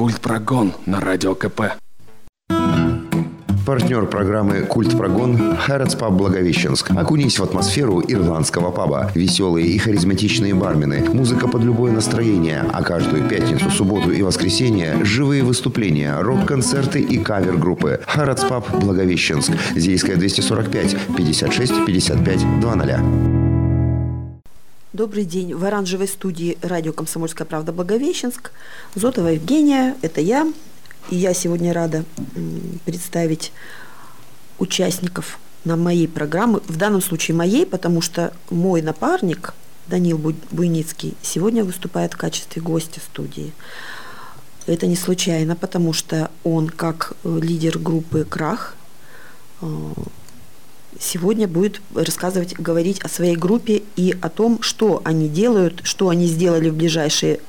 Культ прогон на радио КП. Партнер программы «Культ прогон» Хэротс Паб Благовещенск. Окунись в атмосферу ирландского паба. Веселые и харизматичные бармены. Музыка под любое настроение. А каждую пятницу, субботу и воскресенье – живые выступления, рок-концерты и кавер-группы. Хэротс Паб Благовещенск. Зейская 245 56 55 00. Добрый день. В оранжевой студии радио «Комсомольская правда» Благовещенск. Зотова Евгения, это я. И я сегодня рада представить участников на моей программы, в данном случае моей, потому что мой напарник Данил Буйницкий сегодня выступает в качестве гостя студии. Это не случайно, потому что он, как э, лидер группы «Крах», э, сегодня будет рассказывать, говорить о своей группе и о том, что они делают, что они сделали в ближайшее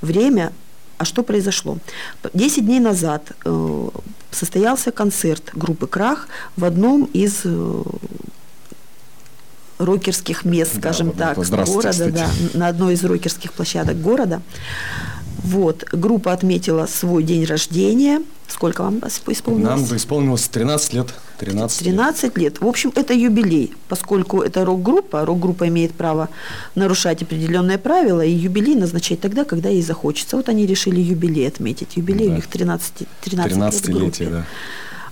время, а что произошло. Десять дней назад э, состоялся концерт группы «Крах» в одном из э, рокерских мест, скажем да, так, города, да, на одной из рокерских площадок города. Вот, группа отметила свой день рождения. Сколько вам исполнилось? Нам бы исполнилось 13 лет. 13, 13 лет. лет. В общем, это юбилей, поскольку это рок-группа. Рок-группа имеет право нарушать определенные правила и юбилей назначать тогда, когда ей захочется. Вот они решили юбилей отметить. Юбилей да. у них 13, 13, 13 лет группе. да.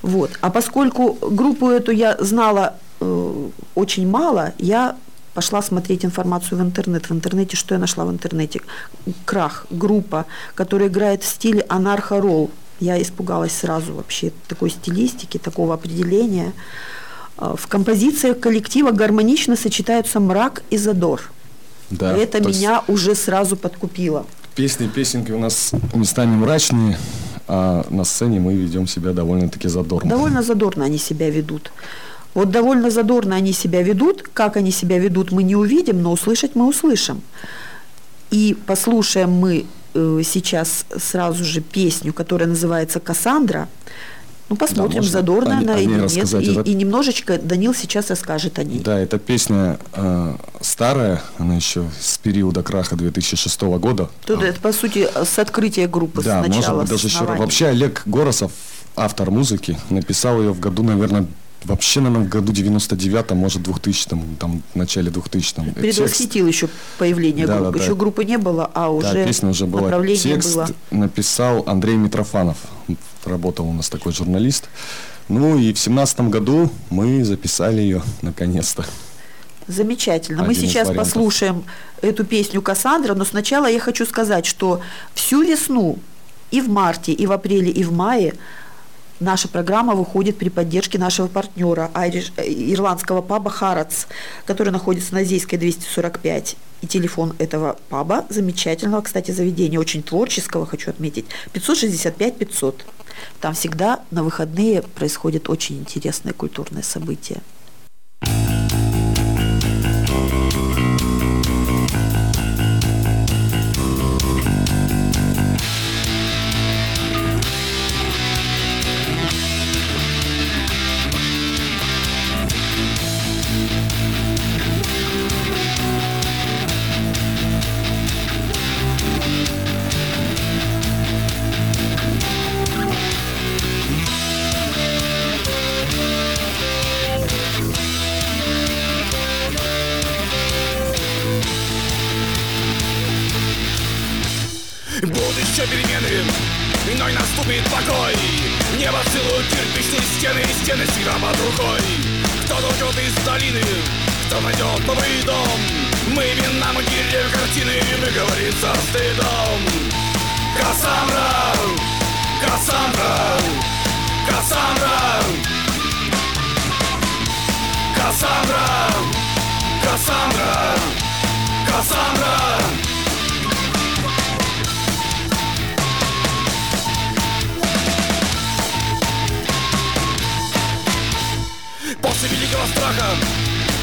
Вот. А поскольку группу эту я знала э, очень мало, я пошла смотреть информацию в интернет. В интернете, что я нашла в интернете? Крах, группа, которая играет в стиле анархо-ролл. Я испугалась сразу вообще такой стилистики, такого определения. А, в композициях коллектива гармонично сочетаются мрак и задор. Да, это меня есть... уже сразу подкупило. Песни, песенки у нас местами мрачные, а на сцене мы ведем себя довольно-таки задорно. Довольно задорно они себя ведут. Вот довольно задорно они себя ведут. Как они себя ведут, мы не увидим, но услышать мы услышим. И послушаем мы э, сейчас сразу же песню, которая называется «Кассандра». Ну, посмотрим, да, задорно она или нет. И, это... и немножечко Данил сейчас расскажет о ней. Да, эта песня э, старая, она еще с периода краха 2006 года. Тут а. это, по сути, с открытия группы да, сначала. может быть, даже еще... Вообще Олег Горосов, автор музыки, написал ее в году, наверное, Вообще, наверное, в году 99-м, может, 2000-м, там, в начале 2000-м. Предвосхитил еще появление да, группы. Да, еще да. группы не было, а уже, да, песня уже была. направление Текст было. написал Андрей Митрофанов. Работал у нас такой журналист. Ну и в семнадцатом году мы записали ее наконец-то. Замечательно. Один мы сейчас послушаем эту песню Кассандра, но сначала я хочу сказать, что всю весну и в марте, и в апреле, и в мае Наша программа выходит при поддержке нашего партнера, э, ирландского паба «Харатс», который находится на Зейской 245. И телефон этого паба, замечательного, кстати, заведения, очень творческого, хочу отметить, 565-500. Там всегда на выходные происходят очень интересные культурные события.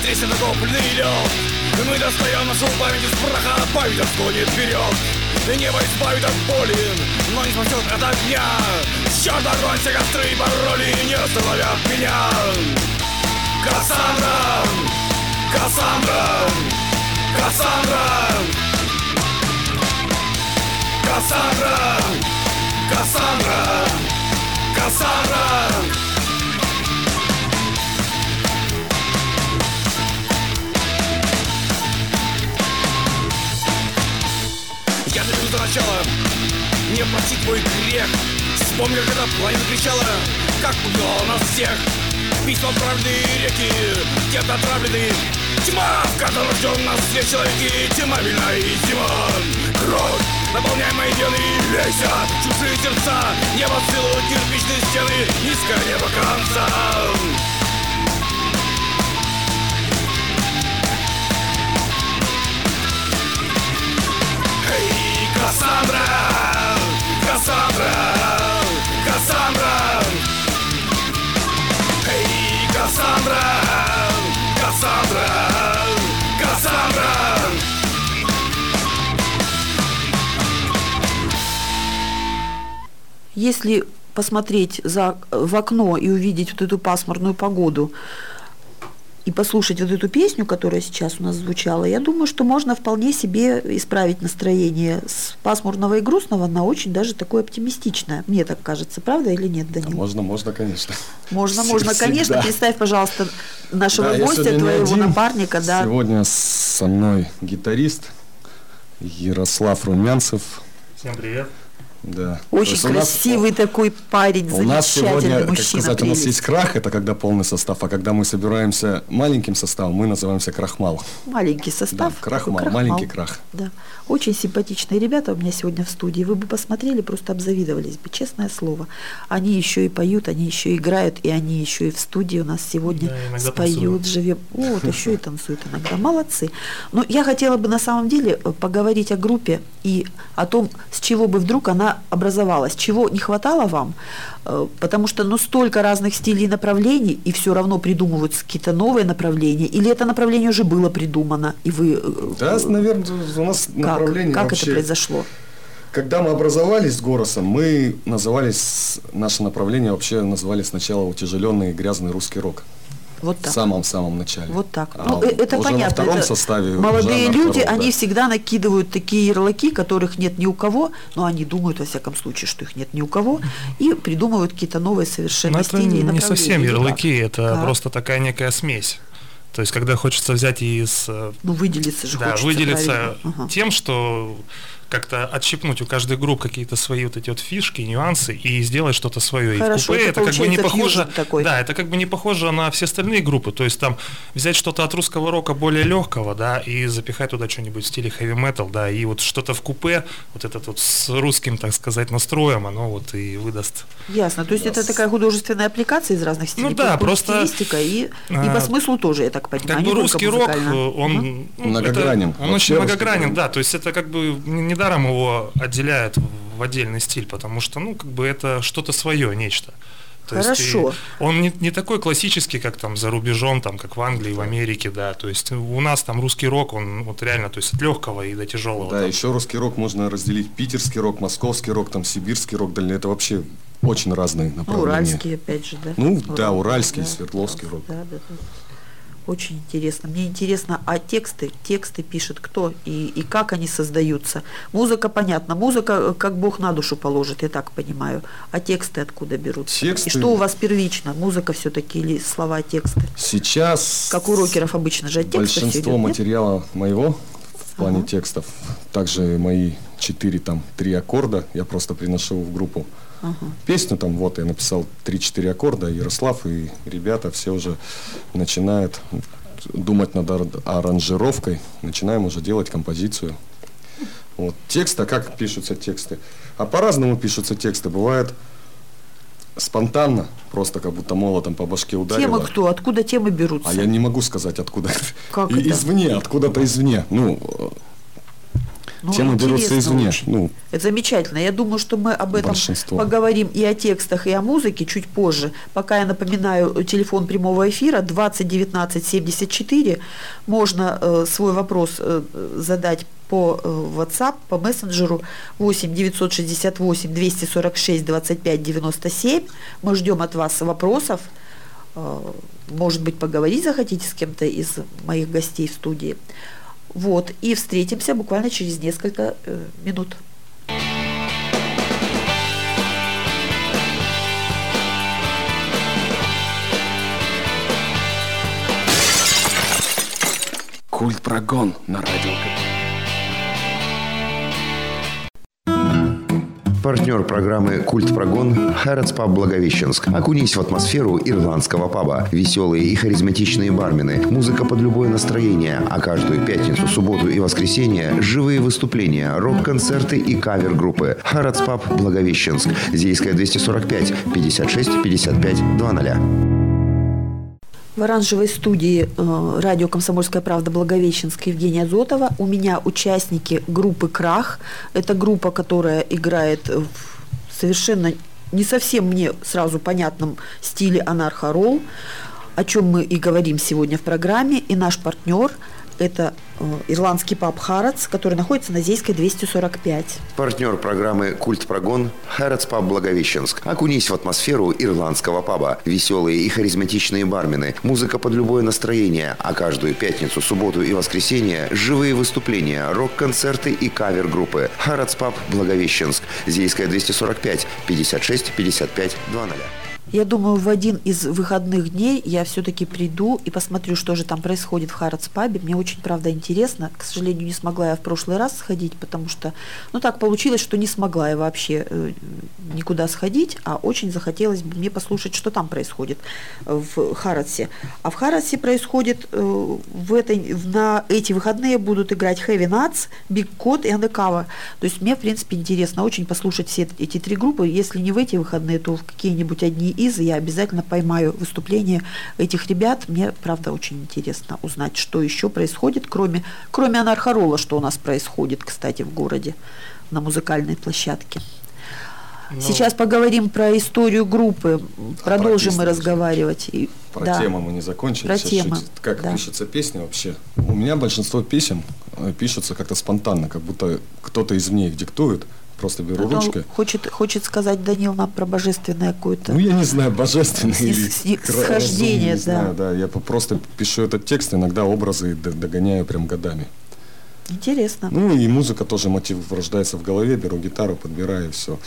Трясет накопленный лед Мы достаем нашу память из праха Память отсклонит вперед И небо избавит от боли Но не спасет от огня. Черт огонь, все костры и пароли Не остановят меня. Кассандра Кассандра Кассандра. Кассандра Кассандра Кассандра начала Не простить твой грех. Вспомнил, когда пламя кричала Как пугало нас всех. Письма отправленные реки Где-то отравлены. Тьма, в которой рожден нас все человеки. Тьма вина и зима. Кровь, наполняй мои вены Лейся, чужие сердца Небо целуют кирпичные стены. Низкое небо конца Кассандра! Кассандра! Кассандра! Эй, Кассандра! Кассандра! Кассандра! Если посмотреть за, в окно и увидеть вот эту пасмурную погоду и послушать вот эту песню, которая сейчас у нас звучала, я думаю, что можно вполне себе исправить настроение с пасмурного и грустного на очень даже такое оптимистичное. Мне так кажется, правда или нет, Данил? Можно, можно, конечно. Можно, Всегда. можно, конечно. Представь, пожалуйста, нашего Да, гостя, твоего один. напарника, да. Сегодня со мной гитарист Ярослав Румянцев. Всем привет. Да. Очень у нас- красивый такой парень, У нас замечательный сегодня, как мужчина. сказать, у нас есть крах, это когда полный состав, а когда мы собираемся маленьким составом, мы называемся крахмал. Маленький состав. Да, такой крахмал, маленький крах. Да. Очень симпатичные ребята у меня сегодня в студии. Вы бы посмотрели, просто обзавидовались бы, честное слово. Они еще и поют, они еще играют, и они еще и в студии у нас сегодня Да, споют, живем. Вот, еще и танцуют иногда. Молодцы. Но я хотела бы на самом деле э, поговорить о группе и о том, с чего бы вдруг она образовалась, чего не хватало вам, э, потому что ну столько разных стилей и направлений, и все равно придумываются какие-то новые направления, или это направление уже было придумано, и вы... э, Да, наверное, у нас как, направление как вообще... это произошло? Когда мы образовались с Горосом, мы назывались, наше направление вообще называли сначала утяжеленный грязный русский рок. Вот В так. самом-самом начале. Вот так. А ну, э, это уже понятно. во втором это составе молодые люди, второго, они да. всегда накидывают такие ярлыки, которых нет ни у кого, но они думают, во всяком случае, что их нет ни у кого, и придумывают какие-то новые совершенно Но это и не совсем ярлыки, это Как? просто такая некая смесь. То есть, когда хочется взять из... э, Ну, выделиться же да, хочется, выделиться правильно. Ага. тем, что как-то отщипнуть у каждой группы какие-то свои вот эти вот фишки, нюансы и сделать что-то свое. И Хорошо, в купе это это, как бы не похоже, такой. да, это как бы не похоже на все остальные группы. То есть там взять что-то от русского рока более легкого, да, и запихать туда что-нибудь в стиле heavy metal, да, и вот что-то в купе, вот этот вот с русским, так сказать, настроем, оно вот и выдаст. Ясно. То есть это такая художественная аппликация из разных стилей. Ну да, просто, стилистика и, и а, по смыслу тоже, я так понимаю. Как не бы русский рок, э, он, ну, Многогранен. это- он очень многогранен, да. То есть это как бы не- недаром его отделяют в отдельный стиль, потому что, ну, как бы это что-то свое, нечто. То есть Хорошо. и он не, не такой классический, как там за рубежом, там, как в Англии, в Америке, да. То есть у нас там русский рок, он вот реально, то есть от легкого и до тяжелого. Да, там. еще русский рок можно разделить питерский рок, московский рок, там сибирский рок, дальний. Это вообще очень разные Ну, направления. уральский, опять же, да. Ну, да, Урал, уральский, да, свердловский рок. Да, да, да. Очень интересно. Мне интересно, а тексты, тексты пишет кто и, и как они создаются? Музыка, понятно, музыка э, как Бог на душу положит, я так понимаю. А тексты откуда берутся? Тексты- И что у вас первично? Музыка все-таки или слова, тексты? Сейчас Как у рокеров обычно же от текста всё большинство идёт, нет? материала моего в плане Ага. текстов, также мои четыре там три аккорда я просто приношу в группу. Ага. Песню там вот я написал 3-4 аккорда, Ярослав и ребята все уже начинают думать над ар- аранжировкой, начинаем уже делать композицию. Вот. Текст, а как пишутся тексты? А по-разному пишутся тексты. Бывает спонтанно, просто как будто молотом по башке ударило. Темы кто? Откуда темы берутся? А я не могу сказать, откуда. Как И- это? Извне, откуда-то извне. Ну, Ну, темы берутся извне. Ну, Это замечательно. Я думаю, что мы об этом Большинство. поговорим и о текстах, и о музыке чуть позже. Пока я напоминаю телефон прямого эфира 20 19 74. Можно э, свой вопрос э, задать по э, WhatsApp, по мессенджеру 8 968 246 25 97. Мы ждем от вас вопросов. Э, Может быть, поговорить захотите с кем-то из моих гостей в студии. Вот, и встретимся буквально через несколько э, минут. Культ прогон на радио. Партнер программы «Культ Прогон» – Хэротс Паб Благовещенск. Окунись в атмосферу ирландского паба. Веселые и харизматичные бармены, музыка под любое настроение, а каждую пятницу, субботу и воскресенье – живые выступления, рок-концерты и кавер-группы. Хэротс Паб Благовещенск. Зейская 245 56 55 00. В оранжевой студии э, радио «Комсомольская правда» Благовещенск Евгения Зотова. У меня участники группы «Крах». Это группа, которая играет в совершенно не совсем мне сразу понятном стиле анархо-ролл, о чем мы и говорим сегодня в программе. И наш партнер – это э, ирландский паб «Харатс», который находится на Зейской 245. Партнер программы «Культ Прогон» – Хэротс Паб Благовещенск. Окунись в атмосферу ирландского паба. Веселые и харизматичные бармены, музыка под любое настроение, а каждую пятницу, субботу и воскресенье – живые выступления, рок-концерты и кавер-группы. Хэротс Паб Благовещенск. Зейская 245 56 55 00. Я думаю, в один из выходных дней я все-таки приду и посмотрю, что же там происходит в Харатс пабе. Мне очень, правда, интересно. К сожалению, не смогла я в прошлый раз сходить, потому что, ну, так получилось, что не смогла я вообще э, никуда сходить, а очень захотелось бы мне послушать, что там происходит в Харатсе. А в Харатсе происходит э, в этой, на эти выходные будут играть Heavy Nuts, Big Code и Undercover. То есть мне, в принципе, интересно очень послушать все эти три группы. Если не в эти выходные, то в какие-нибудь одни из. Я обязательно поймаю выступление этих ребят. Мне, правда, очень интересно узнать, что еще происходит, кроме, кроме анархорола, что у нас происходит, кстати, в городе на музыкальной площадке. Ну, Сейчас поговорим про историю группы. Продолжим мы песню разговаривать. И- Про да. тему мы не закончили. Про Сейчас чуть- как да. пишется песня вообще. У меня большинство песен э, пишутся как-то спонтанно, как будто кто-то извне их диктует. Просто беру Ну, ручкой. Хочет, хочет сказать Данил нам про божественное какое-то. Ну, я не знаю, божественный Снис- или схождение, разумный, не да. знаю, да. Я просто пишу этот текст, иногда образы догоняю прям годами. Интересно. Ну и музыка тоже мотив рождается в голове, беру гитару, подбираю и все.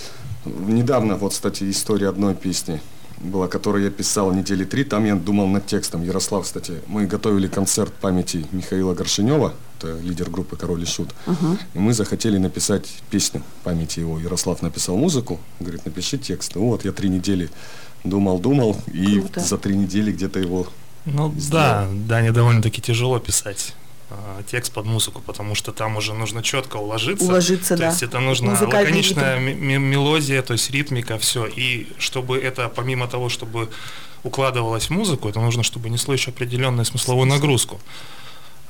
Недавно, вот, кстати, история одной песни была, которую я писал недели три, там я думал над текстом. Ярослав, кстати, мы готовили концерт памяти Михаила Горшинева, это лидер группы «Король и Шут», и мы захотели написать песню памяти его. Ярослав написал музыку, говорит, напиши текст. Ну вот, я три недели думал-думал, и Круто. за три недели где-то его Ну да, Дане довольно-таки тяжело писать текст под музыку, потому что там уже нужно четко уложиться. Уложиться, то да. есть это Музыкальный лаконичная мелодия, то есть ритмика, все. И чтобы это, помимо того, чтобы укладывалось в музыку, это нужно, чтобы несло еще определенную смысловую нагрузку.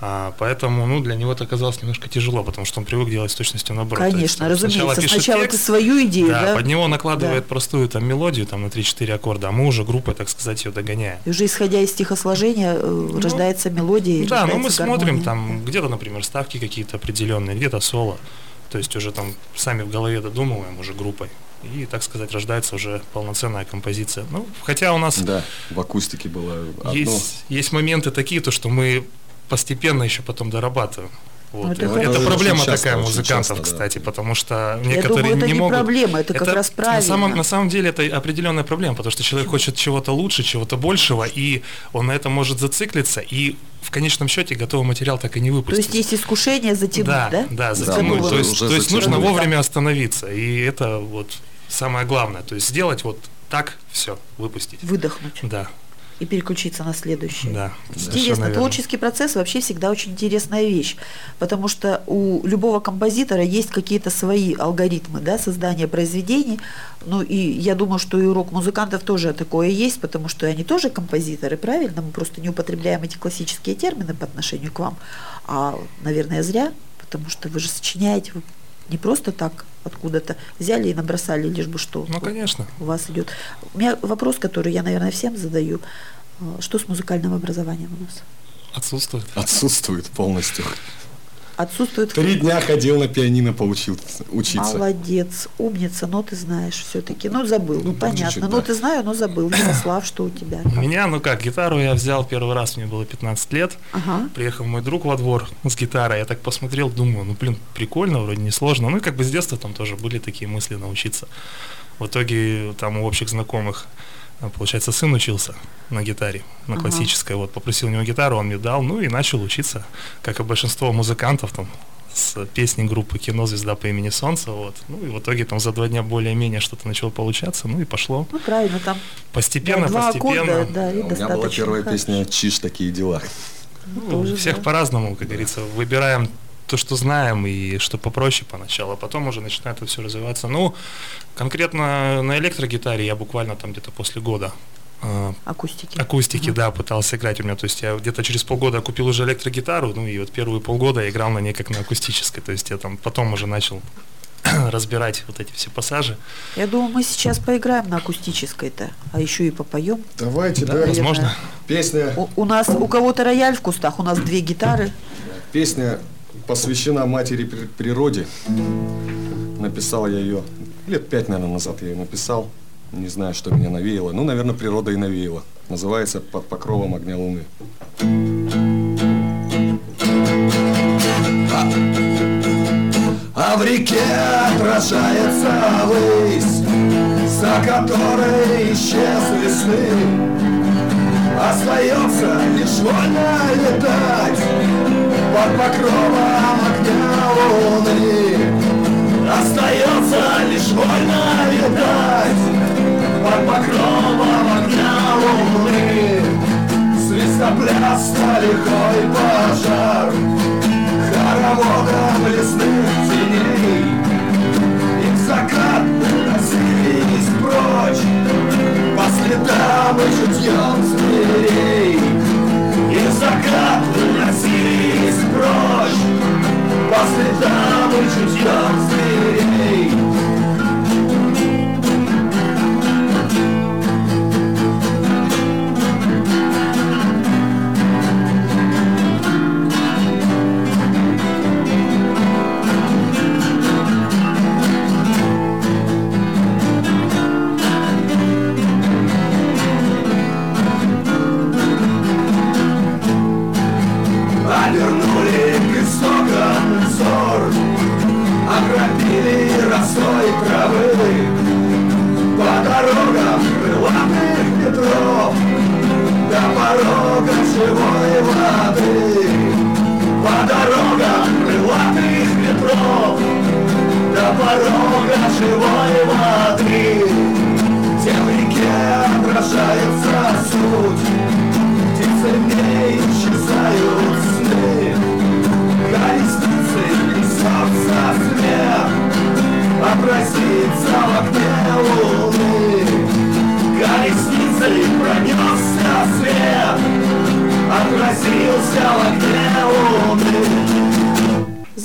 А, поэтому, ну, для него это оказалось немножко тяжело, потому что он привык делать с точностью наоборот. То есть Конечно, он разумеется. пишет Сначала текст, ты свою идею, да, да? под него накладывает Да. простую там мелодию, там на 3-4 аккорда, а мы уже группой, так сказать, ее догоняем. И уже исходя из стихосложения э, рождается мелодия. Да, ну мы рождается смотрим гармония. там где-то, например, ставки какие-то определенные, где-то соло. То есть уже там сами в голове додумываем уже группой. И, так сказать, рождается уже полноценная композиция. Ну, хотя у нас Да, в акустике было одно. есть, есть моменты такие, то, что мы постепенно еще потом дорабатываем. Вот. Ну, это это проблема часто, такая музыкантов, часто, да. кстати, потому что Я некоторые думаю, это не не могут. проблема, это как раз На самом, правильно. на самом деле это определенная проблема, потому что человек хочет чего-то лучше, чего-то большего, и он на это может зациклиться, и в конечном счете готовый материал так и не То выпустить. есть есть искушение затянуть, да? да, да, За затянуть. новым. То есть, то есть нужно вовремя остановиться, и это вот самое главное. То есть сделать вот так, все, выпустить. Выдохнуть. Да. И переключиться на следующее. Да, Интересно, творческий процесс вообще всегда очень интересная вещь, потому что у любого композитора есть какие-то свои алгоритмы да, создания произведений. Ну и я думаю, что и у рок-музыкантов тоже такое есть, потому что они тоже композиторы, правильно? Мы просто не употребляем эти классические термины по отношению к вам. А, наверное, зря, потому что вы же сочиняете, вы не просто так откуда-то взяли и набросали, лишь бы что Ну, конечно. у вас идет. У меня вопрос, который я, наверное, всем задаю. Э, Что с музыкальным образованием у нас? Отсутствует. Отсутствует полностью. Отсутствует Три дня ходил на пианино поучил учиться. Молодец, умница, но ты знаешь все-таки. Ну, забыл, Ну, по понятно. чуть-чуть, Ну, да. ты знаю, но забыл. Ярослав, что у тебя? У меня, ну как, гитару я взял первый раз, мне было 15 лет. Ага. Приехал мой друг во двор с гитарой, я так посмотрел, думаю, ну блин, прикольно, вроде не сложно. Ну и как бы с детства там тоже были такие мысли научиться. В итоге там у общих знакомых, получается, сын учился на гитаре, на Ага. классической. Вот попросил у него гитару, он мне дал, ну и начал учиться, как и большинство музыкантов там с песней группы «Кино. Звезда по имени Солнце». Вот. Ну и в итоге там за два дня более-менее что-то начало получаться, ну и пошло. Ну, правильно, там Постепенно, да, два постепенно. аккорда, да, и У меня была первая хорошо. песня «Чиж, такие дела». Ну, тоже, всех да. по-разному, как говорится. Выбираем то, что знаем, и что попроще поначалу, а потом уже начинает это все развиваться. Ну, конкретно на электрогитаре я буквально там где-то после года э, Акустики. акустики, да, пытался играть у меня. То есть я где-то через полгода купил уже электрогитару, ну и вот первые полгода я играл на ней как на акустической. То есть я там потом уже начал разбирать вот эти все пассажи. Я думаю, мы сейчас поиграем на акустической-то, а еще и попоем. Давайте, Да, да. возможно. Песня, У, у нас у кого-то рояль в кустах, у нас две гитары. песня посвящена матери при- природе. Написал я ее лет пять, наверное, назад я ее написал. Не знаю, что меня навеяло. Ну, наверное, природа и навеяла. Называется «Под покровом огня луны». А в реке отражается высь, За которой исчезли сны. Остается лишь вольно летать Под покровом огня луны.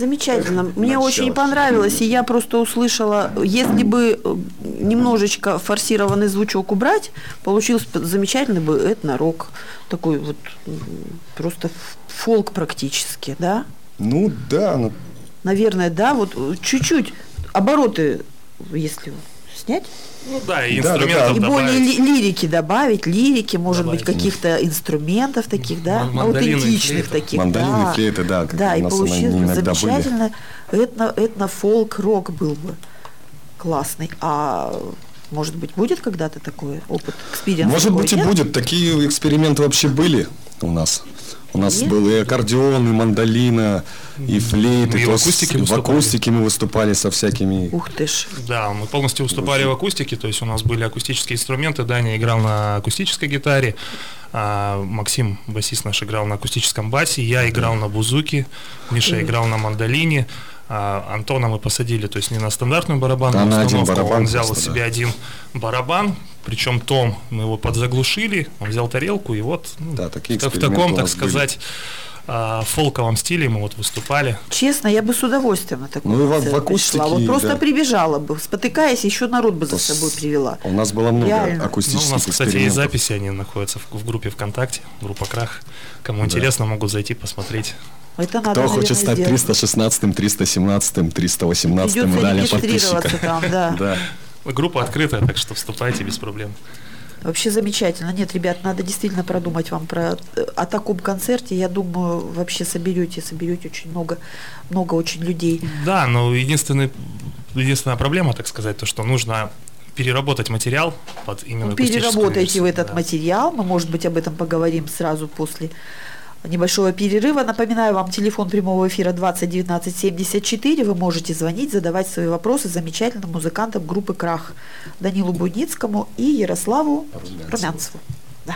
Замечательно. Мне Начало. очень понравилось, и я просто услышала, если бы э, немножечко форсированный звучок убрать, получился бы замечательный бы этно-рок. Такой вот просто фолк практически, да? Ну, да, ну, Наверное, да, вот э, чуть-чуть обороты, если снять, Ну да, и Да, да, инструментов и более ли- лирики добавить, лирики, может Добавить. быть, каких-то инструментов таких, да, Ман- мандолины, аутентичных флейты. таких, Мандолины, да. флейты, да, как да, у и были. замечательно, этно, этно-фолк, рок был бы классный, а может быть, будет когда-то такой опыт, experience Может такой, быть и нет? будет. Такие эксперименты вообще были у нас. У нас И? был и аккордеон, и мандолина, и флейты. Мы и в То есть акустике в акустике мы выступали со всякими... Ух ты ж. Да, мы полностью выступали в акустике, то есть у нас были акустические инструменты, Даня играл на акустической гитаре, а Максим, басист наш, играл на акустическом басе, я играл на бузуке, Миша играл на мандолине, а Антона мы посадили, то есть не на стандартную барабанную Да, на один установку, барабан он взял просто, себе да. один барабан, причем Том, мы его подзаглушили, он взял тарелку и вот ну, Да, такие в, в таком, у так сказать, а, фолковом стиле мы вот выступали. Честно, я бы с удовольствием на такой Ну и в- в акустике, пришла. Вот просто да. прибежала бы, спотыкаясь, еще народ бы за собой привела. У нас было много Реально. Ну, акустических у нас, кстати, есть экспериментов. записи, они находятся в, в группе ВКонтакте, группа Крах. Кому интересно, могут зайти посмотреть. Это надо, Кто наверное, хочет стать сделать. 316, 317, 318 и Придется далее регистрироваться подписчика. там, да. Да. Группа открытая, так что вступайте без проблем. Вообще замечательно. Нет, ребят, надо действительно продумать вам про о таком концерте. Я думаю, вообще соберете, соберете очень много, много очень людей. Да, но единственный, единственная проблема, так сказать, то, что нужно переработать материал под именно Ну, переработайте версию, в этот да. материал. Мы, может быть, об этом поговорим сразу после небольшого перерыва. Напоминаю вам, телефон прямого эфира 20 19 74. Вы можете звонить, задавать свои вопросы замечательным музыкантам группы «Крах» Данилу Будницкому и Ярославу Румянцеву. Румянцеву. Да.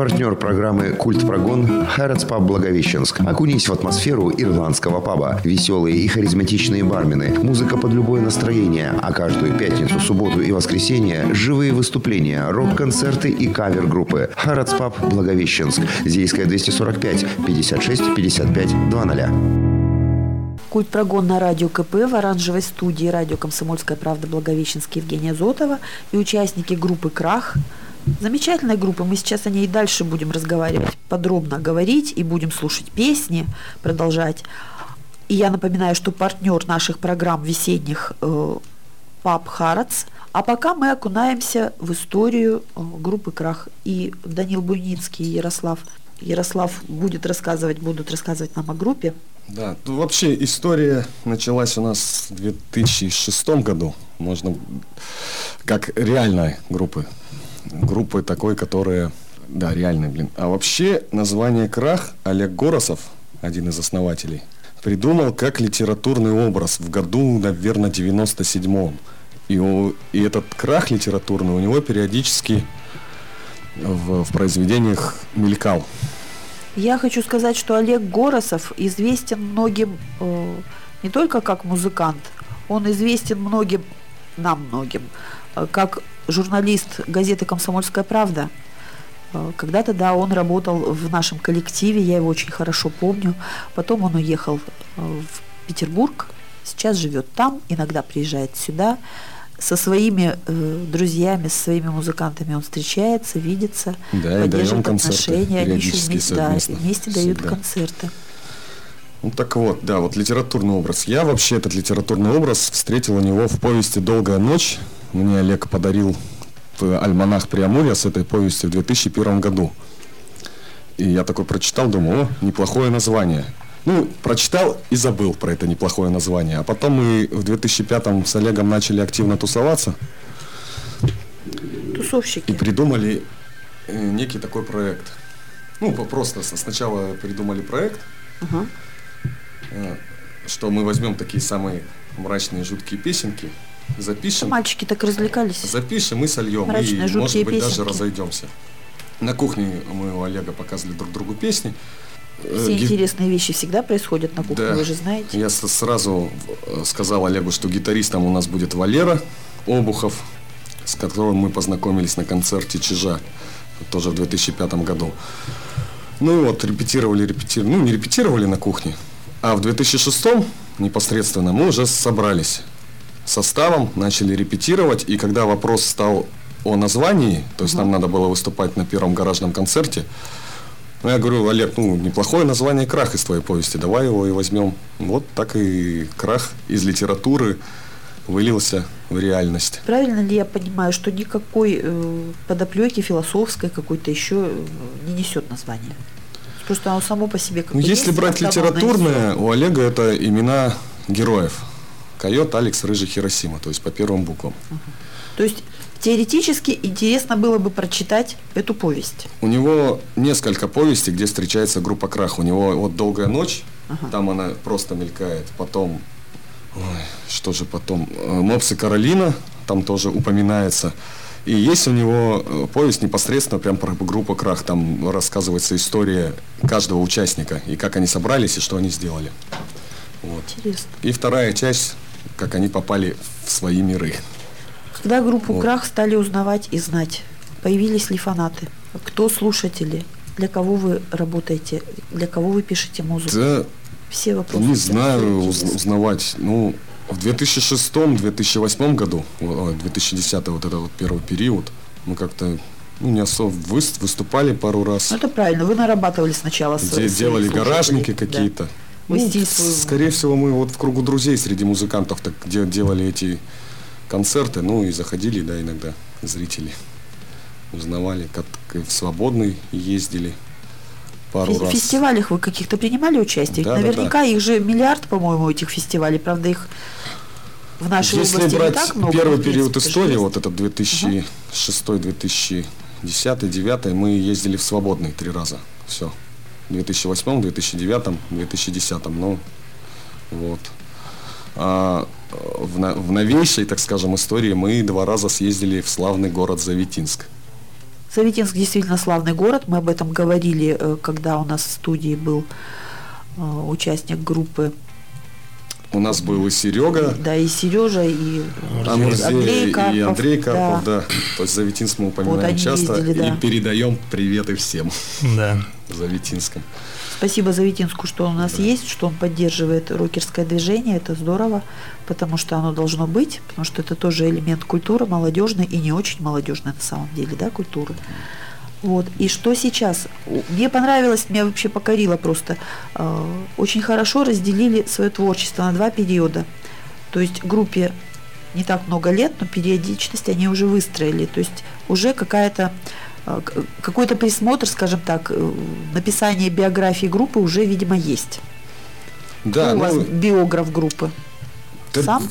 Партнер программы «Культ Прогон» Харроds Паб Благовещенск. Окунись в атмосферу ирландского паба. Веселые и харизматичные бармены. Музыка под любое настроение. А каждую пятницу, субботу и воскресенье – живые выступления, рок-концерты и кавер-группы. Харроds Паб Благовещенск. Зейская 245 56 55 00. Культ прогон на радио КП в оранжевой студии радио «Комсомольская правда» Благовещенск Евгения Зотова и участники группы «Крах». Замечательная группа, мы сейчас о ней и дальше будем разговаривать, подробно говорить и будем слушать песни, продолжать. И я напоминаю, что партнер наших программ весенних э, Пап Харац. А пока мы окунаемся в историю э, группы Крах. И Данил Буйницкий, и Ярослав. Ярослав будет рассказывать, будут рассказывать нам о группе. Да, ну, вообще история началась у нас в 2006 году. Можно как реальной группы. Группы такой, которая, да, реальной, блин. А вообще название Крах Олег Горосов, один из основателей, придумал как литературный образ в году, наверное, 97-м. И, у- и этот крах литературный у него периодически в, в произведениях мелькал. Я хочу сказать, что Олег Горосов известен многим э, не только как музыкант, он известен многим, нам многим, э, как журналист газеты «Комсомольская правда». Э, Когда-то, да, он работал в нашем коллективе, я его очень хорошо помню. Потом он уехал э, в Петербург, сейчас живет там, иногда приезжает сюда. Со своими э, друзьями, со своими музыкантами он встречается, видится, Да, поддерживает отношения, они еще вместе, да, вместе дают Всегда. концерты. Ну так вот, да, вот литературный образ. Я вообще этот литературный образ встретил у него в повести «Долгая ночь». Мне Олег подарил в альманах Преамурья с этой повести в 2001 году. И я такой прочитал, думаю, о, неплохое название. Ну, прочитал и забыл про это неплохое название. А потом мы в 2005 с Олегом начали активно тусоваться и Тусовщики. придумали э, некий такой проект. Ну, просто сначала придумали проект, э, что мы возьмем такие самые мрачные, жуткие песенки, запишем, Мальчики так развлекались. запишем и сольем, Мрачные, и, может быть, даже песенки. разойдемся. На кухне мы у Олега показывали друг другу песни. Э, Все ги- интересные вещи всегда происходят на кухне, Да. вы же знаете. Я сразу э, сказал Олегу, что гитаристом у нас будет Валера Обухов, с которым мы познакомились на концерте Чижа, тоже в 2005 году. Ну и вот, репетировали, репетировали, ну не репетировали на кухне, а в 2006 непосредственно мы уже собрались составом, начали репетировать, и когда вопрос стал о названии, то есть нам надо было выступать на первом гаражном концерте, ну, я говорю, Олег, ну, неплохое название «Крах» из твоей повести, давай его и возьмем. Вот так и «Крах» из литературы вылился в реальность. Правильно ли я понимаю, что никакой э, подоплеки философской какой-то еще э, не несет название? Просто оно само по себе как Ну, если брать автономное литературное, у Олега это имена героев. Койот, Алекс, Рыжий, Хиросима, то есть по первым буквам. То есть теоретически интересно было бы прочитать эту повесть. У него несколько повестей, где встречается группа Крах. У него вот «Долгая ночь», там она просто мелькает. Потом, ой, что же потом, Э, «Мопсы Каролина», там тоже упоминается. И есть у него э, повесть непосредственно прям про группу Крах. Там рассказывается история каждого участника, и как они собрались, и что они сделали. Вот. Интересно. И вторая часть, как они попали в свои миры. Когда группу Вот. Крах стали узнавать и знать, появились ли фанаты, кто слушатели, для кого вы работаете, для кого вы пишете музыку, Да, все вопросы. Не знаю, уз- узнавать. Ну, в 2006-2008 году, о, 2010 вот этот вот первый период, мы как-то ну, не особо выс- выступали пару раз, Ну, это правильно, вы нарабатывали сначала свои- делали слушателей. гаражники Да. какие-то. Вы Ну, свой- скорее всего, мы вот в кругу друзей среди музыкантов так делали эти концерты, ну и заходили, да, иногда зрители узнавали, как в свободный ездили пару В раз. фестивалях вы каких-то принимали участие? Да, да, Наверняка их же миллиард, по-моему, этих фестивалей. Правда, их в нашей Если области брать не так много. первый в период истории, вот этот 2006-2010, 2009, мы ездили в свободный три раза. Все. В 2008, 2009, 2010. Ну, вот. А в, в новейшей, так скажем, истории мы два раза съездили в славный город Завитинск. есть. Завитинск действительно славный город. Мы об этом говорили, э, когда у нас в студии был э, участник группы. У нас был и Серега, Да, и Сережа, и Амурзея, Андрей и Карпов. Андрей Карпов, да. да. То есть Завитинск мы упоминаем они часто ездили, да. и передаем приветы всем Да. Завитинском. Спасибо Завитинску, что он у нас есть, что он поддерживает рокерское движение. Это здорово, потому что оно должно быть, потому что это тоже элемент культуры, молодежной и не очень молодежной на самом деле, да, культуры. Вот. И что сейчас? Мне понравилось, меня вообще покорило просто. Э, Очень хорошо разделили свое творчество на два периода. То есть группе не так много лет, но периодичность они уже выстроили. То есть уже какая-то какой-то присмотр, скажем так, э, написание биографии группы уже, видимо, есть. Да, Кто у вас ну, биограф группы? Да, Сам?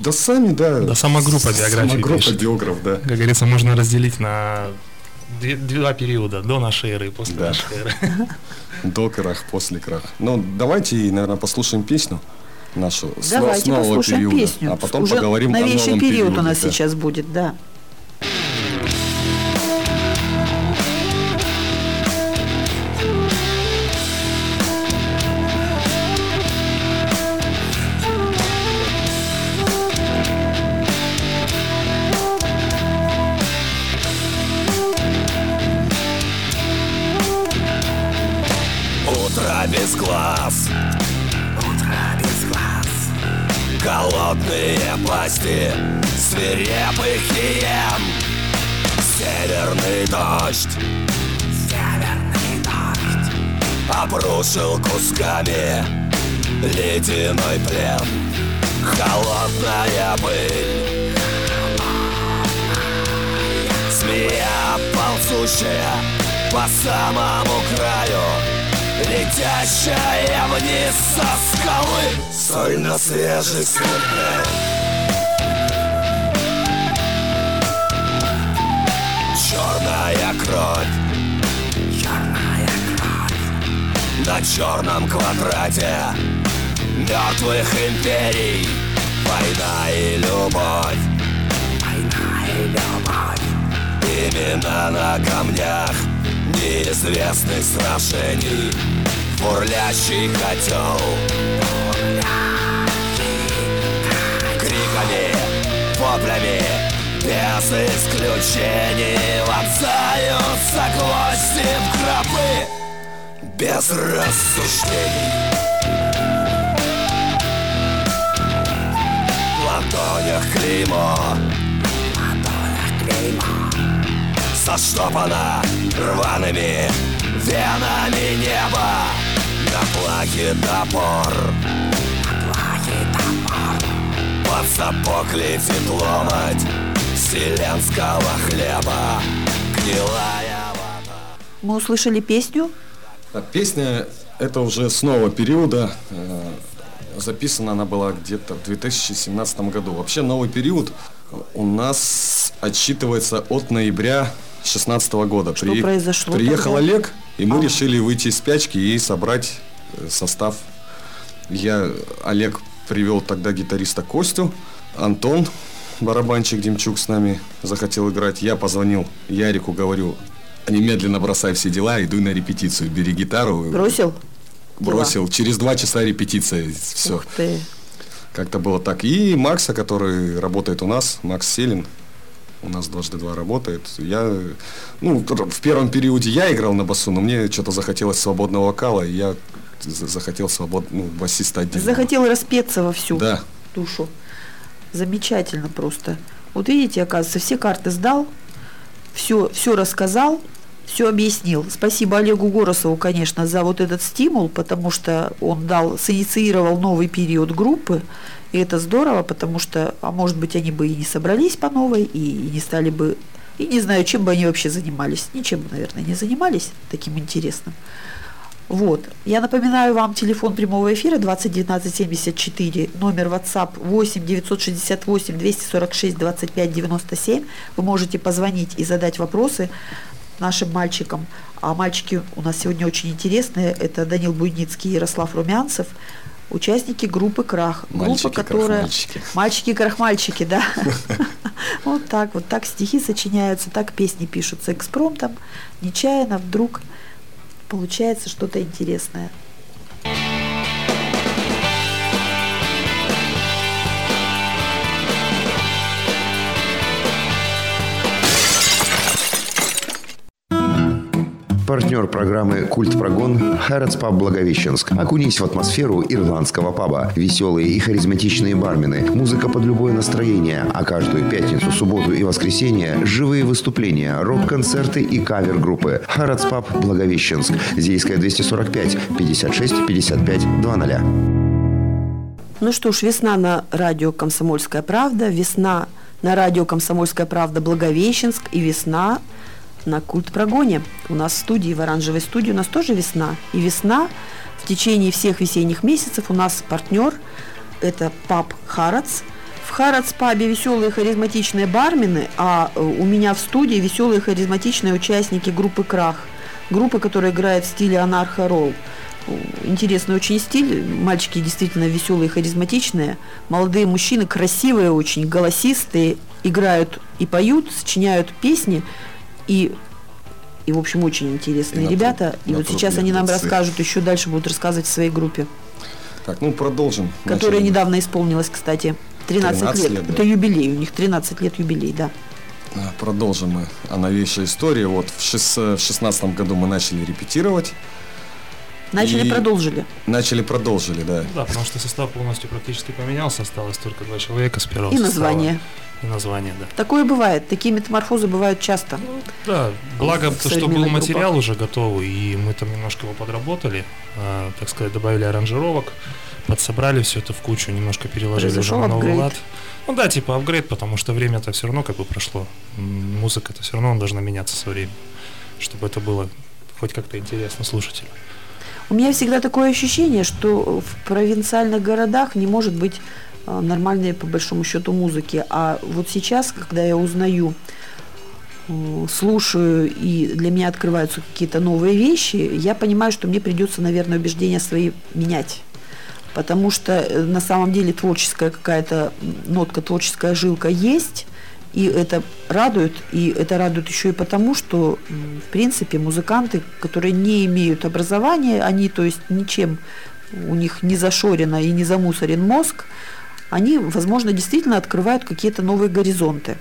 Да сами, да. Да сама группа биографии Сама группа пишет. биограф, да. Как говорится, можно разделить на два периода, до нашей эры и после Да. нашей эры. До крах, после крах. Ну, давайте, наверное, послушаем песню нашу Давайте нового послушаем периода, песню. а потом уже поговорим о новейший новом период периоде, у нас да. сейчас будет, да. Глаз Утро без глаз Голодные пасти Свирепый хиен Северный дождь. Северный дождь. Обрушил кусками Ледяной плен. Холодная пыль. Змея ползущая по самому краю Летящая вниз со скалы. Сольно свежий смертный Черная кровь. Черная кровь. На черном квадрате Мертвых империй. Война и любовь. Война и любовь. Именно на камнях неизвестных сражений. Бурлящий котел. Криками, воплями Без исключений Вонзаются гвозди в гробы. Без рассуждений. В ладонях клеймо. В ладонях клеймо Заштопано рваными венами неба На плахе топор На плахе топор Под сапог летит ломать Вселенского хлеба Гнилая вода Мы услышали песню. А песня это уже с нового периода. Э, Записана она была где-то в 2017 году. Вообще новый период у нас отсчитывается от ноября 2016 года. Что произошло Приехал тогда? Олег, и мы А. решили выйти из спячки и собрать э, состав. Я, Олег привел тогда гитариста Костю, Антон, барабанщик Демчук с нами захотел играть. Я позвонил Ярику, говорю, немедленно бросай все дела, иду на репетицию, бери гитару. Бросил? Бросил. Через два часа репетиция, все. Ух ты. Как-то было так. И Макса, который работает у нас, Макс Селин, у нас дважды два работает. Я, ну, в первом периоде я играл на басу, но мне что-то захотелось свободного вокала, и я за- захотел свобод, ну, басиста отдельно. Захотел распеться во всю Да. душу. Замечательно просто. Вот видите, оказывается, все карты сдал, все, все рассказал, все объяснил. Спасибо Олегу Горосову, конечно, за вот этот стимул, потому что он дал, синициировал новый период группы, и это здорово, потому что, а может быть, они бы и не собрались по новой, и, не стали бы, и не знаю, чем бы они вообще занимались. Ничем, наверное, не занимались таким интересным. Вот. Я напоминаю вам телефон прямого эфира 20 19 74, номер WhatsApp 8 968 246 25 97. Вы можете позвонить и задать вопросы нашим мальчикам. А мальчики у нас сегодня очень интересные. Это Данил Буйницкий и Ярослав Румянцев, участники группы «Крах». Группа, Мальчики, которая... крахмальчики. Мальчики-крахмальчики, да. Вот так вот, так стихи сочиняются, так песни пишутся экспромтом. Нечаянно вдруг получается что-то интересное. Партнер программы «Культ Прогон» Хэротс Паб Благовещенск. Окунись в атмосферу ирландского паба. Веселые и харизматичные бармены. Музыка под любое настроение. А каждую пятницу, субботу и воскресенье живые выступления, рок-концерты и кавер-группы. Хэротс Паб Благовещенск. Зейская 245 56 55 00. Ну что ж, весна на радио «Комсомольская правда», весна на радио «Комсомольская правда» Благовещенск и весна на культ прогоне. У нас в студии, в оранжевой студии у нас тоже весна. И весна в течение всех весенних месяцев у нас партнер – это паб «Харац». В «Харац» пабе веселые харизматичные бармены, а э, у меня в студии веселые харизматичные участники группы «Крах». Группа, которая играет в стиле анархо-ролл. Интересный очень стиль. Мальчики действительно веселые, харизматичные. Молодые мужчины красивые очень, голосистые, играют и поют, сочиняют песни. И, и в общем, очень интересные И на ребята. тру- И на вот сейчас они нам расскажут, еще дальше будут рассказывать в своей группе, Так, ну продолжим. которая Начали. недавно исполнилась, кстати. 13, 13 лет. лет, да. Это юбилей, у них 13 лет юбилей, да. Продолжим мы о новейшей истории. Вот в шес- в шестнадцатом году мы начали репетировать. Начали, И- продолжили. Начали, продолжили, да. Да, потому что состав полностью практически поменялся, осталось только два человека с первого И состава. название. И название, да. Такое бывает. Такие метаморфозы бывают часто. Да, благо, то, что был современных материал группах. уже готовый, и мы там немножко его подработали, а, так сказать, добавили аранжировок, подсобрали все это в кучу, немножко переложили уже на новый лад. Ну да, типа апгрейд, потому что время-то все равно как бы прошло. Музыка-то все равно должна меняться со временем, чтобы это было хоть как-то интересно слушателю. У меня всегда такое ощущение, что в провинциальных городах не может быть а, нормальной, по большому счету, музыки. А вот сейчас, когда я узнаю, э, слушаю, и для меня открываются какие-то новые вещи, я понимаю, что мне придется, наверное, убеждения свои менять. Потому что э, на самом деле творческая какая-то нотка, творческая жилка есть, и это радует, и это радует еще и потому, что, в принципе, музыканты, которые не имеют образования, они, то есть, ничем у них не зашорено и не замусорен мозг, они, возможно, действительно открывают какие-то новые горизонты.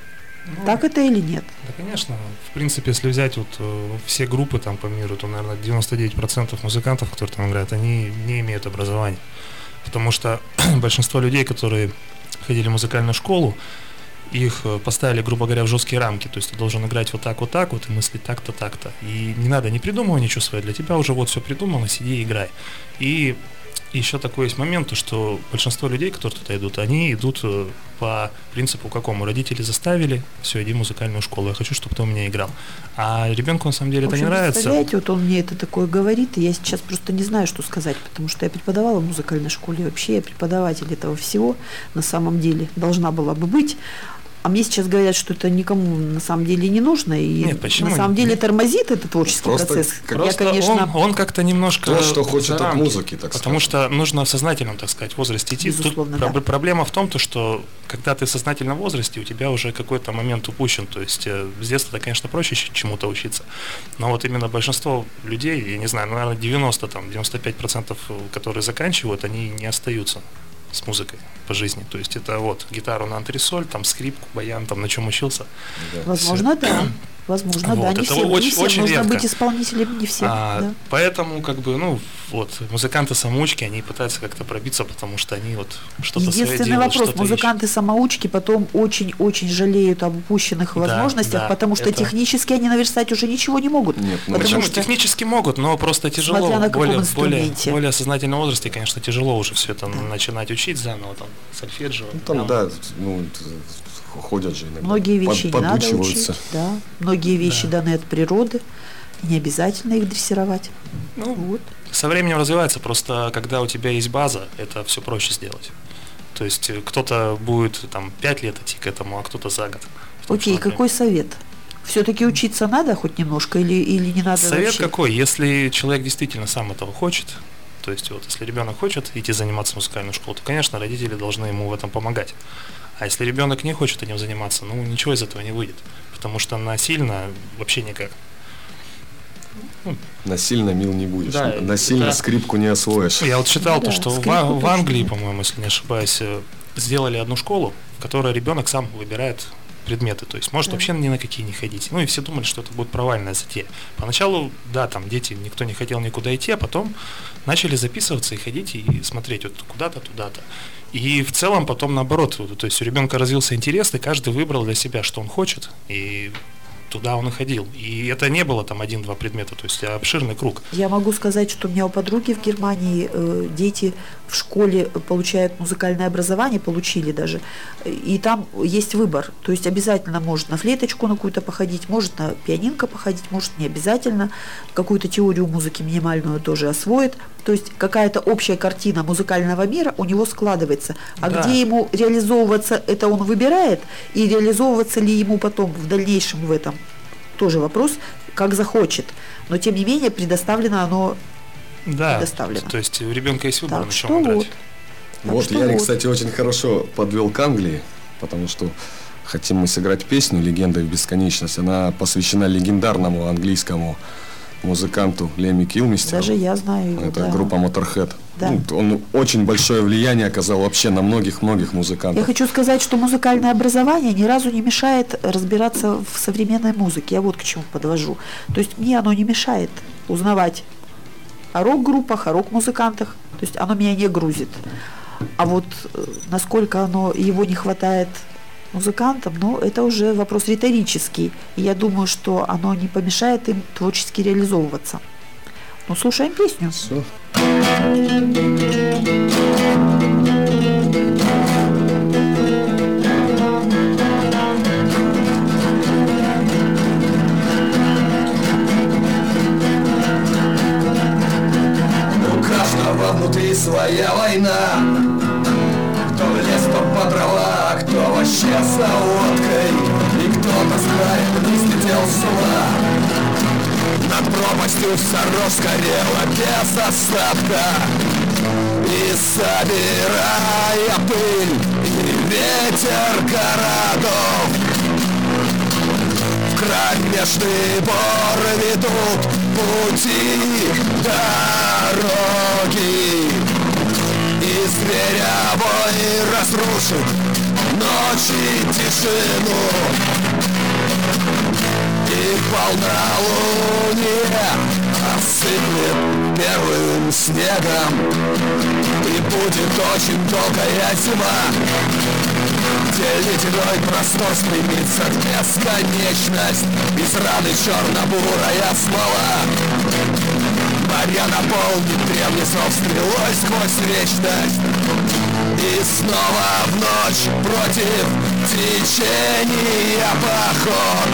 Так это или нет? Да, конечно. В принципе, если взять вот э, все группы там по миру, то, наверное, 99% музыкантов, которые там играют, они не имеют образования. Потому что большинство людей, которые ходили в музыкальную школу, их э, поставили, грубо говоря, в жесткие рамки. То есть ты должен играть вот так, вот так вот и мыслить так-то, так-то. И не надо, не придумывай ничего свое. Для тебя уже вот все придумано, сиди и играй. И еще такой есть момент, то, что большинство людей, которые туда идут, они идут э, по принципу какому? Родители заставили, все, иди в музыкальную школу, я хочу, чтобы ты у меня играл. А ребенку на самом деле В это не общем, нравится. Представляете, вот он мне это такое говорит, и я сейчас просто не знаю, что сказать, потому что я преподавала в музыкальной школе, вообще я преподаватель этого всего на самом деле, должна была бы быть. А мне сейчас говорят, что это никому на самом деле не нужно, и Нет, почему? на самом деле тормозит этот творческий Просто процесс. как- я, Просто конечно, он, он как-то немножко... То, что хочет за от рамки. музыки, так Потому скажем. что нужно в сознательном, так сказать, возрасте идти. Безусловно, Тут да. проб- проблема в том, то, что когда ты в сознательном возрасте, у тебя уже какой-то момент упущен. То есть э, с детства, конечно, проще чему-то учиться. Но вот именно большинство людей, я не знаю, ну, наверное, 90, там, 95%, э, которые заканчивают, они не остаются с музыкой по жизни. То есть это вот гитару на антресоль, там скрипку, баян, там на чем учился. возможно, да. Возможно, да. Вот, Не это всем, не очень- всем очень нужно редко. быть исполнителем, не всем. А, да. Поэтому, как бы, ну, вот, музыканты-самоучки, они пытаются как-то пробиться, потому что они вот что-то Единственный делают, вопрос, музыканты-самоучки потом очень-очень жалеют об упущенных Да, возможностях, да, потому что это- технически они наверстать уже ничего не могут. Нет, ну потому Почему? что Технически могут, но просто тяжело. Смотря на каком более, более, более сознательном возрасте, конечно, тяжело уже все это начинать учить заново, там, сольфеджио. Ну, там, там. да, ну, ходят же иногда. многие под- вещи не надо подучиваются. учить, да. Многие вещи даны от природы, и не обязательно их дрессировать. Ну, Вот. со временем развивается, просто когда у тебя есть база, это все проще сделать. То есть э, кто-то будет там 5 лет идти к этому, а кто-то за год. Окей, какой совет? Все-таки учиться надо хоть немножко или, или не надо Совет вообще? какой? Если человек действительно сам этого хочет, то есть вот если ребенок хочет идти заниматься в музыкальную школу, то, конечно, родители должны ему в этом помогать. А если ребенок не хочет этим заниматься, ну ничего из этого не выйдет, потому что насильно вообще никак. Насильно мил не будешь. Да, Насильно да. скрипку не освоишь. Я вот читал Ну то, да, что в, в. Англии, по-моему, если не ошибаюсь, э, сделали одну школу, в которой ребенок сам выбирает предметы, то есть может вообще ни на какие не ходить. Ну и все думали, что это будет провальная затея. Поначалу, да, там дети, никто не хотел никуда идти, а потом начали записываться и ходить и смотреть вот куда-то, туда-то. И в целом потом наоборот, то есть у ребенка развился интерес, и каждый выбрал для себя, что он хочет, и туда он и ходил. И это не было там один-два предмета, то есть обширный круг. Я могу сказать, что у меня у подруги в Германии э, дети в школе получают музыкальное образование, получили даже, и там есть выбор. То есть обязательно может на флейточку на какую-то походить, может на пианинко походить, может не обязательно, какую-то теорию музыки минимальную тоже освоит. То есть какая-то общая картина музыкального мира у него складывается. А Да. где ему реализовываться, это он выбирает, и реализовываться ли ему потом в дальнейшем в этом, тоже вопрос, как захочет. Но тем не менее предоставлено оно Да, предоставлено. то есть у ребенка есть выбор, так на что чем играть. вот. Так Вот, что Ярик, вот. кстати, очень хорошо подвел к Англии, потому что хотим мы сыграть песню «Легенда в бесконечность». Она посвящена легендарному английскому музыканту Леми Килмистеру. Даже я знаю его, Это да. группа Motorhead. Да. Ну, он очень большое влияние оказал вообще на многих-многих Я музыкантов. хочу сказать, что музыкальное образование ни разу не мешает разбираться в современной музыке. Я вот к чему подвожу. То есть мне оно не мешает узнавать о рок-группах, о рок-музыкантах. То есть оно меня не грузит. А вот э, насколько оно его не хватает музыкантам, ну, это уже вопрос риторический. И я думаю, что оно не помешает им творчески реализовываться. Ну, слушаем песню. Все. Своя война. Кто в лес, кто по дрова, а кто вообще с наводкой И кто-то края не слетел с ума. Над пропастью вся сгорела без остатка. И собирая пыль и ветер городов в кромешный бор ведут пути дороги И зверя разрушит ночи тишину. И полнолуние осыплет первым снегом. И будет очень долгая зима. Где ледяной простор стремится в бесконечность Из раны черно-бурая смола Моря наполнит древний срок стрелой сквозь вечность. И снова в ночь против течения поход.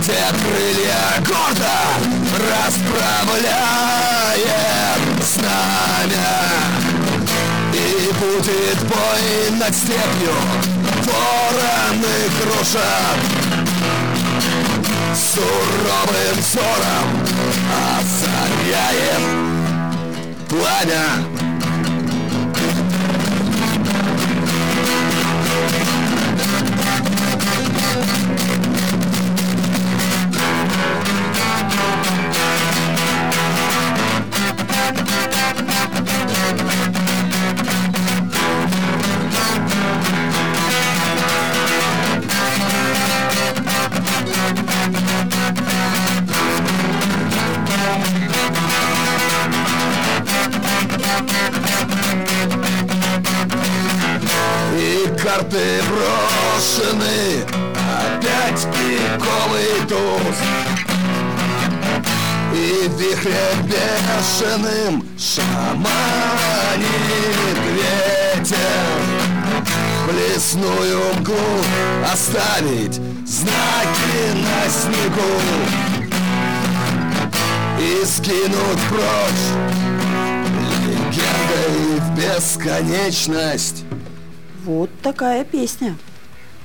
Где крылья гордо расправляет знамя. И будет бой над степью Вороны кружат Суровым взором озаряет пламя карты брошены. Опять пиковый туз И вихрем бешеным Шаманит ветер. В лесную мглу Оставить знаки на снегу. И скинуть прочь Легендой в бесконечность Вот такая песня.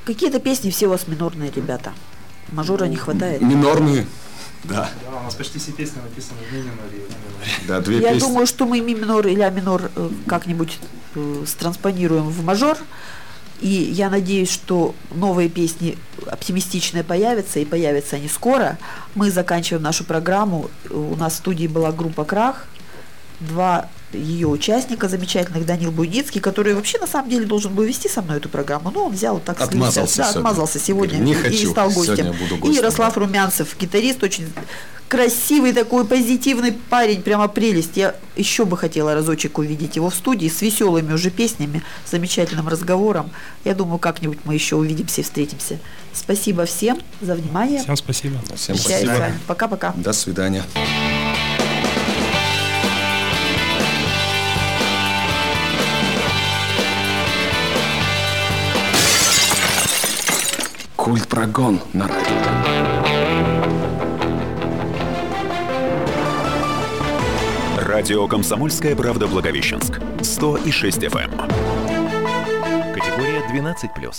Какие-то песни все у вас минорные, ребята. Мажора не хватает. Минорные. Да. Да, у нас почти все песни написаны в ми миноре. Да, две Я песни. думаю, что мы ми минор или ля минор э, как-нибудь э, странспонируем в мажор. И я надеюсь, что новые песни оптимистичные появятся, и появятся они скоро. Мы заканчиваем нашу программу. У нас в студии была группа «Крах». Два ее участника замечательных, Данил Буйницкий, который вообще на самом деле должен был вести со мной эту программу, но он взял так слился. Отмазался да, сегодня. отмазался сегодня «Не и- и хочу, стал гостем. сегодня я буду И гостем, Ярослав да. Румянцев, гитарист, очень красивый такой, позитивный парень, прямо прелесть. Я еще бы хотела разочек увидеть его в студии с веселыми уже песнями, с замечательным разговором. Я думаю, как-нибудь мы еще увидимся и встретимся. Спасибо всем за внимание. Всем спасибо. Всем Прощаюсь с спасибо. вами. Пока-пока. До свидания. Культ прогон на радио. Радио «Комсомольская правда» Благовещенск. 106 FM. Категория 12+.